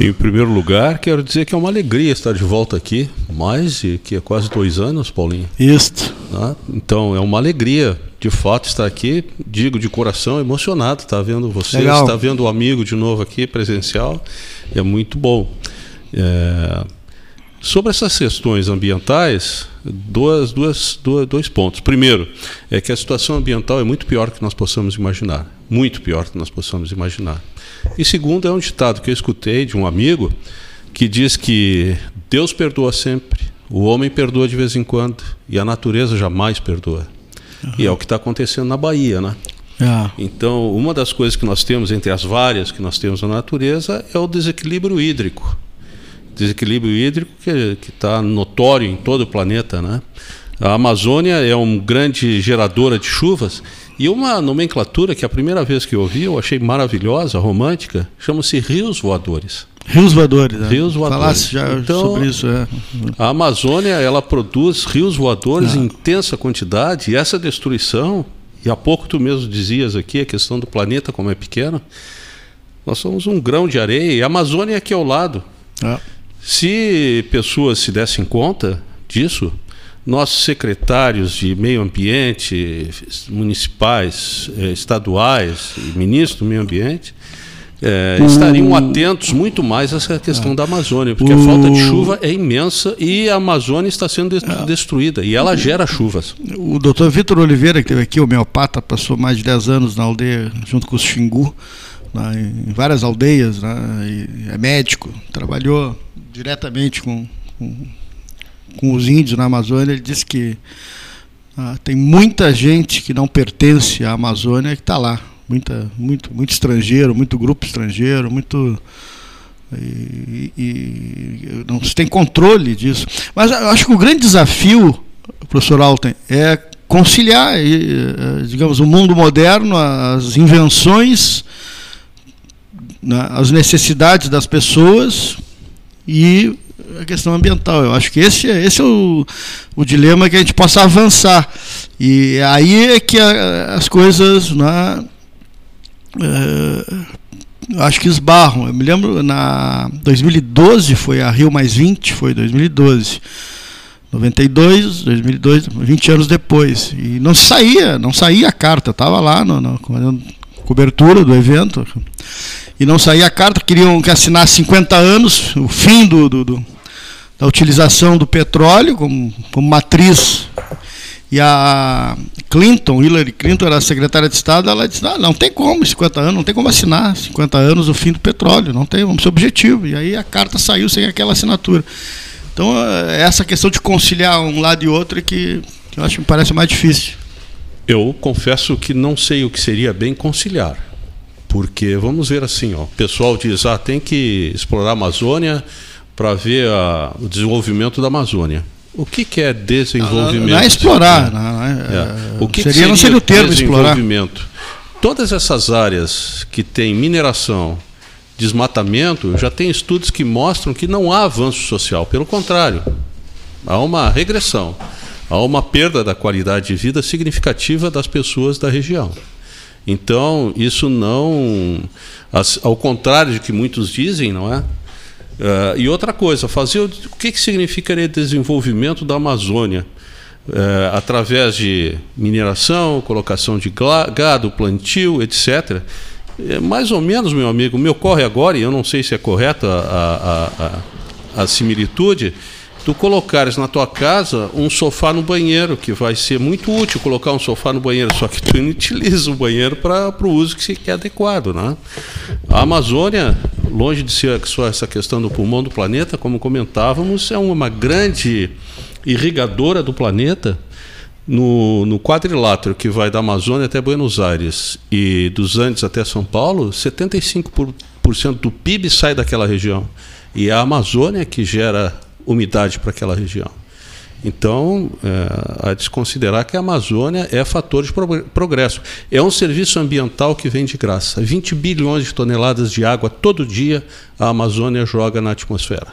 Em primeiro lugar, quero dizer que é uma alegria estar de volta aqui, mais de que é quase dois anos, Paulinho. Isto. Tá? Então é uma alegria, de fato, estar aqui. Digo de coração emocionado, estar vendo você, Legal. estar vendo o amigo de novo aqui presencial, é muito bom. É, Sobre essas questões ambientais, duas, duas, duas, dois pontos. Primeiro, é que a situação ambiental é muito pior do que nós possamos imaginar. Muito pior do que nós possamos imaginar. E segundo, é um ditado que eu escutei de um amigo que diz que Deus perdoa sempre, o homem perdoa de vez em quando e a natureza jamais perdoa. Uhum. E é o que está acontecendo na Bahia, né? É. Então, uma das coisas que nós temos entre as várias que nós temos na natureza é o desequilíbrio hídrico desequilíbrio hídrico que está notório em todo o planeta. Né? A Amazônia é um grande geradora de chuvas e uma nomenclatura que a primeira vez que eu ouvi eu achei maravilhosa, romântica, chama-se rios voadores. Rios voadores. Né? Rios voadores. Falasse já Então, sobre isso. É. A Amazônia ela produz rios voadores em intensa quantidade e essa destruição, e há pouco tu mesmo dizias aqui a questão do planeta como é pequeno, nós somos um grão de areia e a Amazônia é aqui ao lado. É. Se pessoas se dessem conta disso, nossos secretários de meio ambiente, municipais, eh, estaduais ministros do meio ambiente, eh, estariam atentos muito mais a essa questão da Amazônia, porque a falta de chuva é imensa e a Amazônia está sendo de- destruída e ela gera chuvas. O doutor Vitor Oliveira, que teve aqui, homeopata, passou mais de 10 anos na aldeia, junto com os Xingu, lá em várias aldeias, né, é médico, trabalhou diretamente com, com, com os índios na Amazônia. Ele disse que ah, tem muita gente que não pertence à Amazônia que está lá. Muita, muito, muito estrangeiro, muito grupo estrangeiro, muito. E, e não se tem controle disso. Mas eu acho que o grande desafio, professor Alten, é conciliar, e, eh, digamos, o mundo moderno, as invenções, né, as necessidades das pessoas e a questão ambiental. Eu acho que esse, é- esse é o, o dilema que a gente possa avançar. E aí é que a- as coisas. Né, eh, acho que esbarram. Eu me lembro na 2012 foi a Rio mais 20, foi 2012. 92, 2002, 20 anos depois. E não saía, não saía a carta, estava lá na cobertura do evento. E não saía a carta, queriam que assinasse 50 anos, o fim do, do, do da utilização do petróleo como, como matriz. E a Clinton, Hillary Clinton, era secretária de Estado, ela disse: ah, não tem como 50 anos, não tem como assinar 50 anos o fim do petróleo, não tem, vamos ser objetivo. E aí a carta saiu sem aquela assinatura. Então, é essa questão de conciliar um lado e outro é que, que eu acho que me parece mais difícil. Eu confesso que não sei o que seria bem conciliar. Porque vamos ver assim, ó, o pessoal diz: "Ah, tem que explorar a Amazônia para ver a, o desenvolvimento da Amazônia". O que, que é desenvolvimento? Não é explorar, não é, É. O que que seria, não seria o termo explorar. desenvolvimento? Todas essas áreas que têm mineração, desmatamento, já tem estudos que mostram que não há avanço social. Pelo contrário, há uma regressão, há uma perda da qualidade de vida significativa das pessoas da região. Então, isso não. Ao contrário de que muitos dizem, não é? Ah, e outra coisa, fazer o, que, que significaria desenvolvimento da Amazônia? Eh, através de mineração, colocação de gado, plantio, etc. É, mais ou menos, meu amigo, me ocorre agora, e eu não sei se é correta a, a, a, a similitude, tu colocares na tua casa um sofá no banheiro, que vai ser muito útil colocar um sofá no banheiro, só que tu não utiliza o banheiro para o uso que se quer adequado. Né? A Amazônia, longe de ser só essa questão do pulmão do planeta, como comentávamos, é uma grande irrigadora do planeta. No, no quadrilátero que vai da Amazônia até Buenos Aires e dos Andes até São Paulo, 75% por, por cento do PIB sai daquela região. E é a Amazônia que gera umidade para aquela região. Então, é, há de se considerar que a Amazônia é fator de pro- progresso. É um serviço ambiental que vem de graça. 20 bilhões de toneladas de água todo dia a Amazônia joga na atmosfera.